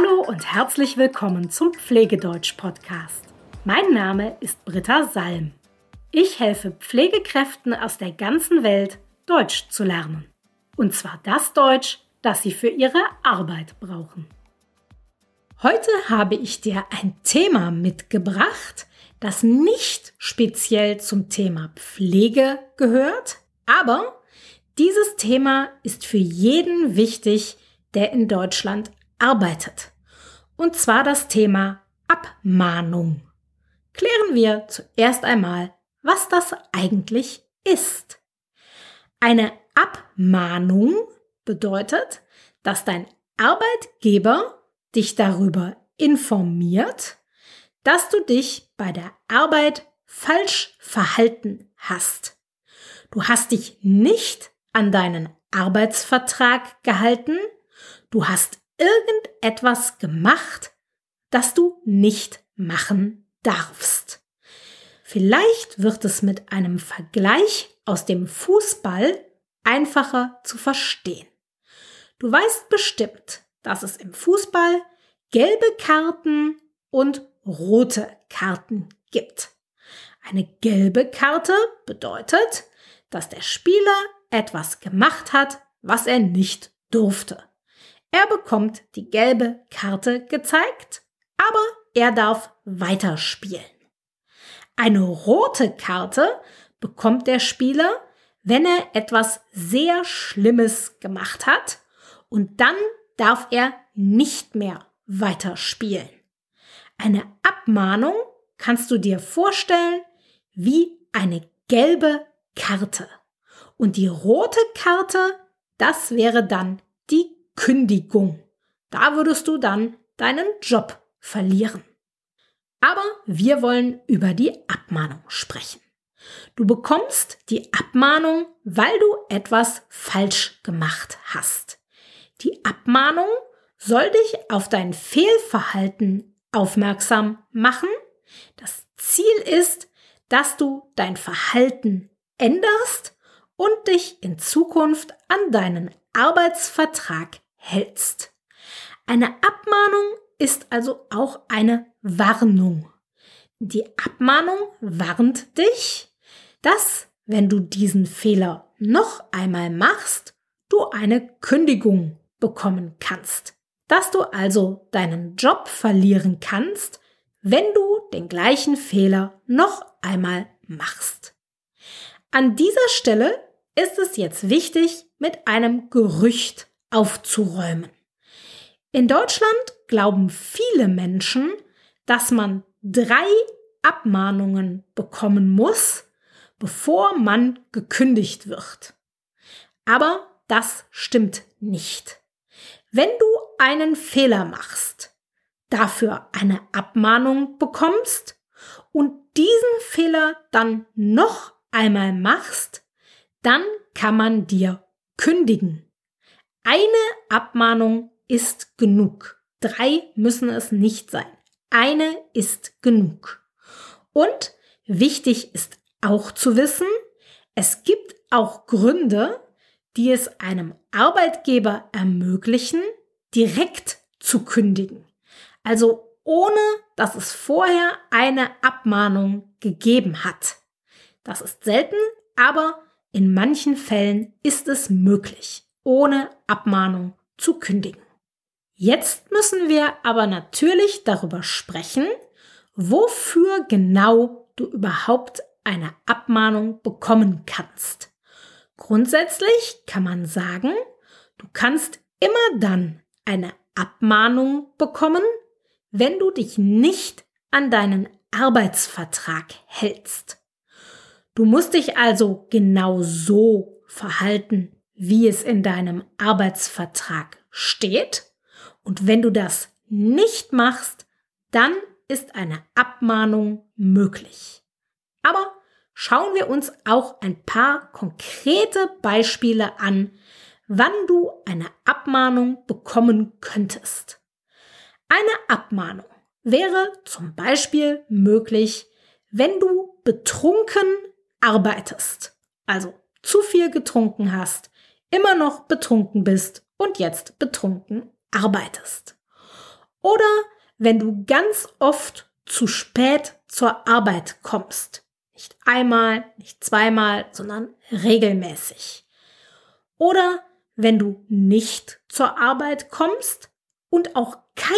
Hallo und herzlich willkommen zum Pflegedeutsch-Podcast. Mein Name ist Britta Salm. Ich helfe Pflegekräften aus der ganzen Welt, Deutsch zu lernen. Und zwar das Deutsch, das sie für ihre Arbeit brauchen. Heute habe ich dir ein Thema mitgebracht, das nicht speziell zum Thema Pflege gehört, aber dieses Thema ist für jeden wichtig, der in Deutschland arbeitet. Und zwar das Thema Abmahnung. Klären wir zuerst einmal, was das eigentlich ist. Eine Abmahnung bedeutet, dass dein Arbeitgeber dich darüber informiert, dass du dich bei der Arbeit falsch verhalten hast. Du hast dich nicht an deinen Arbeitsvertrag gehalten, du hast irgendetwas gemacht, das du nicht machen darfst. Vielleicht wird es mit einem Vergleich aus dem Fußball einfacher zu verstehen. Du weißt bestimmt, dass es im Fußball gelbe Karten und rote Karten gibt. Eine gelbe Karte bedeutet, dass der Spieler etwas gemacht hat, was er nicht durfte. Er bekommt die gelbe Karte gezeigt, aber er darf weiterspielen. Eine rote Karte bekommt der Spieler, wenn er etwas sehr Schlimmes gemacht hat und dann darf er nicht mehr weiterspielen. Eine Abmahnung kannst du dir vorstellen wie eine gelbe Karte. Und die rote Karte, das wäre dann die Kündigung. Da würdest du dann deinen Job verlieren. Aber wir wollen über die Abmahnung sprechen. Du bekommst die Abmahnung, weil du etwas falsch gemacht hast. Die Abmahnung soll dich auf dein Fehlverhalten aufmerksam machen. Das Ziel ist, dass du dein Verhalten änderst und dich in Zukunft an deinen Arbeitsvertrag hältst. Eine Abmahnung ist also auch eine Warnung. Die Abmahnung warnt dich, dass, wenn du diesen Fehler noch einmal machst, du eine Kündigung bekommen kannst. Dass du also deinen Job verlieren kannst, wenn du den gleichen Fehler noch einmal machst. An dieser Stelle ist es jetzt wichtig, mit einem Gerücht aufzuräumen. In Deutschland glauben viele Menschen, dass man drei Abmahnungen bekommen muss, bevor man gekündigt wird. Aber das stimmt nicht. Wenn du einen Fehler machst, dafür eine Abmahnung bekommst und diesen Fehler dann noch einmal machst, dann kann man dir kündigen. Eine Abmahnung ist genug. Drei müssen es nicht sein. Eine ist genug. Und wichtig ist auch zu wissen, es gibt auch Gründe, die es einem Arbeitgeber ermöglichen, direkt zu kündigen. Also ohne, dass es vorher eine Abmahnung gegeben hat. Das ist selten, aber in manchen Fällen ist es möglich ohne Abmahnung zu kündigen. Jetzt müssen wir aber natürlich darüber sprechen, wofür genau du überhaupt eine Abmahnung bekommen kannst. Grundsätzlich kann man sagen, du kannst immer dann eine Abmahnung bekommen, wenn du dich nicht an deinen Arbeitsvertrag hältst. Du musst dich also genau so verhalten, wie es in deinem Arbeitsvertrag steht. Und wenn du das nicht machst, dann ist eine Abmahnung möglich. Aber schauen wir uns auch ein paar konkrete Beispiele an, wann du eine Abmahnung bekommen könntest. Eine Abmahnung wäre zum Beispiel möglich, wenn du betrunken arbeitest, also zu viel getrunken hast immer noch betrunken bist und jetzt betrunken arbeitest. Oder wenn du ganz oft zu spät zur Arbeit kommst. Nicht einmal, nicht zweimal, sondern regelmäßig. Oder wenn du nicht zur Arbeit kommst und auch keine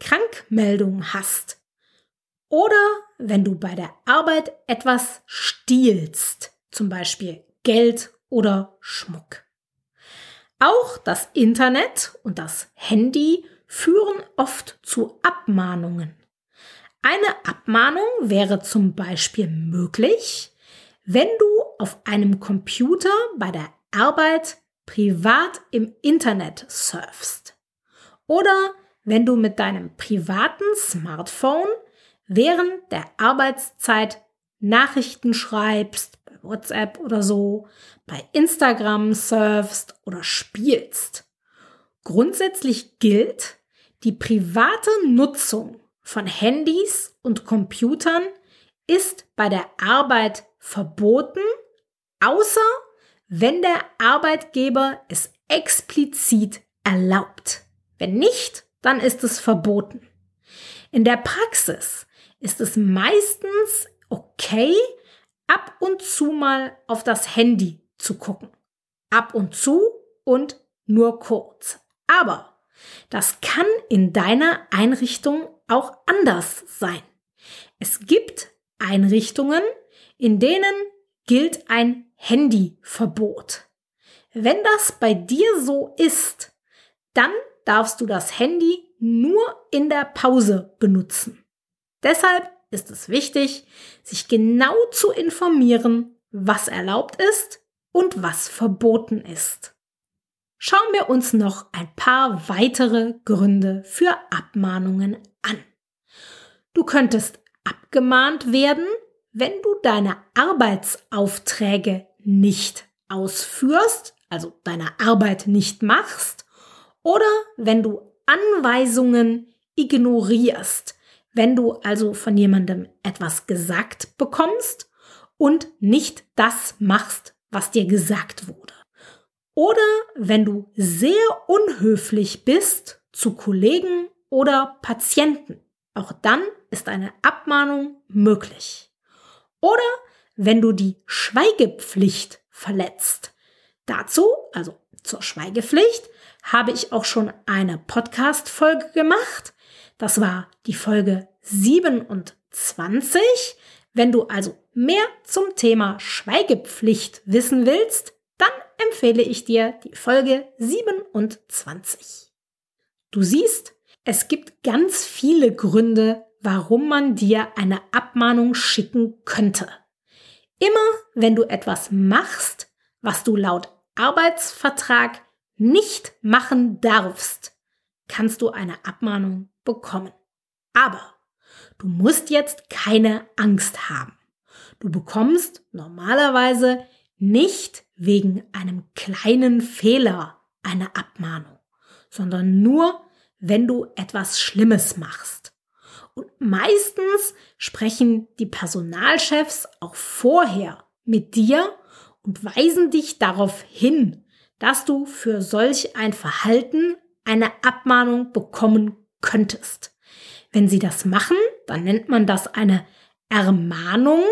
Krankmeldung hast. Oder wenn du bei der Arbeit etwas stiehlst, zum Beispiel Geld oder Schmuck. Auch das Internet und das Handy führen oft zu Abmahnungen. Eine Abmahnung wäre zum Beispiel möglich, wenn du auf einem Computer bei der Arbeit privat im Internet surfst. Oder wenn du mit deinem privaten Smartphone während der Arbeitszeit Nachrichten schreibst, WhatsApp oder so, bei Instagram surfst oder spielst. Grundsätzlich gilt, die private Nutzung von Handys und Computern ist bei der Arbeit verboten, außer wenn der Arbeitgeber es explizit erlaubt. Wenn nicht, dann ist es verboten. In der Praxis ist es meistens okay, ab und zu mal auf das Handy zu gucken. Ab und zu und nur kurz. Aber das kann in deiner Einrichtung auch anders sein. Es gibt Einrichtungen, in denen gilt ein Handyverbot. Wenn das bei dir so ist, dann darfst du das Handy nur in der Pause benutzen. Deshalb ist es wichtig, sich genau zu informieren, was erlaubt ist und was verboten ist. Schauen wir uns noch ein paar weitere Gründe für Abmahnungen an. Du könntest abgemahnt werden, wenn du deine Arbeitsaufträge nicht ausführst, also deine Arbeit nicht machst, oder wenn du Anweisungen ignorierst, wenn du also von jemandem etwas gesagt bekommst und nicht das machst, was dir gesagt wurde. Oder wenn du sehr unhöflich bist zu Kollegen oder Patienten. Auch dann ist eine Abmahnung möglich. Oder wenn du die Schweigepflicht verletzt. Dazu, also zur Schweigepflicht, habe ich auch schon eine Podcast-Folge gemacht. Das war die Folge 27. Wenn du also mehr zum Thema Schweigepflicht wissen willst, dann empfehle ich dir die Folge 27. Du siehst, es gibt ganz viele Gründe, warum man dir eine Abmahnung schicken könnte. Immer wenn du etwas machst, was du laut Arbeitsvertrag nicht machen darfst, kannst du eine Abmahnung bekommen. Aber du musst jetzt keine Angst haben. Du bekommst normalerweise nicht wegen einem kleinen Fehler eine Abmahnung, sondern nur, wenn du etwas Schlimmes machst. Und meistens sprechen die Personalchefs auch vorher mit dir und weisen dich darauf hin, dass du für solch ein Verhalten eine Abmahnung bekommen könntest. Wenn sie das machen, dann nennt man das eine Ermahnung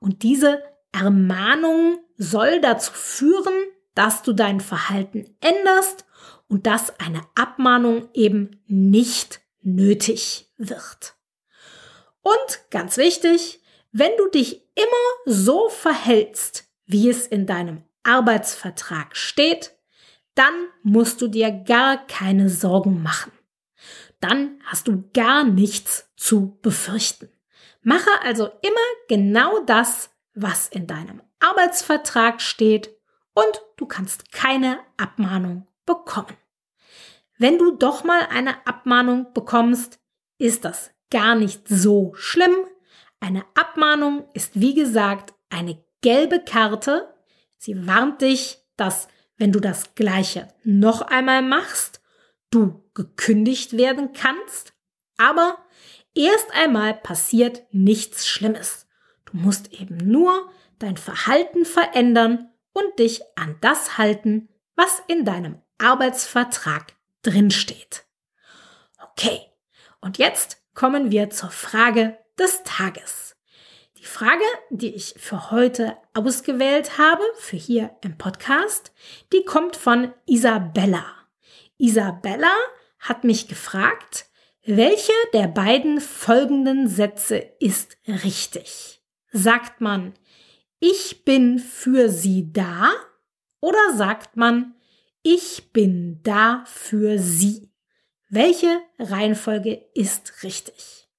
und diese Ermahnung soll dazu führen, dass du dein Verhalten änderst und dass eine Abmahnung eben nicht nötig wird. Und ganz wichtig, wenn du dich immer so verhältst, wie es in deinem Arbeitsvertrag steht, dann musst du dir gar keine Sorgen machen. Dann hast du gar nichts zu befürchten. Mache also immer genau das, was in deinem Arbeitsvertrag steht und du kannst keine Abmahnung bekommen. Wenn du doch mal eine Abmahnung bekommst, ist das gar nicht so schlimm. Eine Abmahnung ist wie gesagt eine gelbe Karte. Sie warnt dich, dass wenn du das gleiche noch einmal machst, du gekündigt werden kannst. Aber erst einmal passiert nichts Schlimmes. Du musst eben nur dein Verhalten verändern und dich an das halten, was in deinem Arbeitsvertrag drinsteht. Okay, Und jetzt kommen wir zur Frage des Tages. Die Frage, die ich für heute ausgewählt habe, für hier im Podcast, die kommt von Isabella. Isabella hat mich gefragt, welche der beiden folgenden Sätze ist richtig? Sagt man, ich bin für Sie da oder sagt man, ich bin da für Sie? Welche Reihenfolge ist richtig?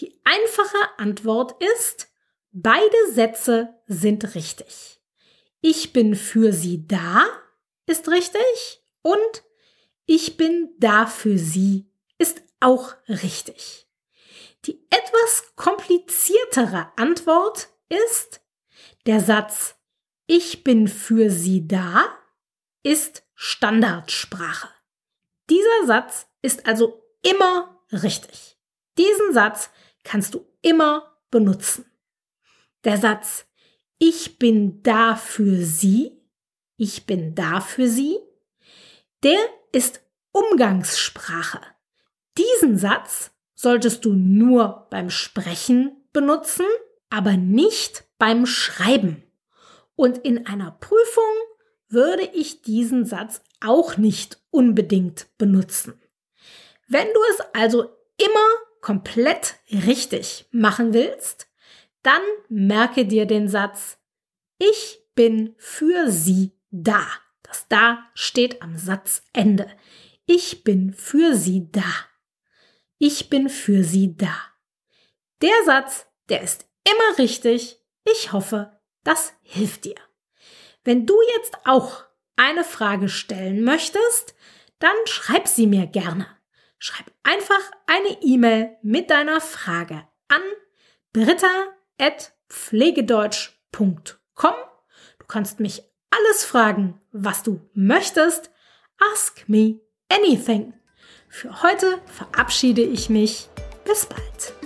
Die einfache Antwort ist, beide Sätze sind richtig. Ich bin für Sie da ist richtig und ich bin da für Sie ist auch richtig. Die etwas kompliziertere Antwort ist, der Satz Ich bin für Sie da ist Standardsprache. Dieser Satz ist also immer richtig. Diesen Satz kannst du immer benutzen. Der Satz Ich bin da für Sie, ich bin da für Sie, der ist Umgangssprache. Diesen Satz solltest du nur beim Sprechen benutzen, aber nicht beim Schreiben. Und in einer Prüfung würde ich diesen Satz auch nicht unbedingt benutzen. Wenn du es also immer komplett richtig machen willst, dann merke dir den Satz, ich bin für sie da. Das da steht am Satzende. Ich bin für sie da. Ich bin für sie da. Der Satz, der ist immer richtig. Ich hoffe, das hilft dir. Wenn du jetzt auch eine Frage stellen möchtest, dann schreib sie mir gerne. Schreib einfach eine E-Mail mit deiner Frage an britta.pflegedeutsch.com. Du kannst mich alles fragen, was du möchtest. Ask me anything. Für heute verabschiede ich mich. Bis bald.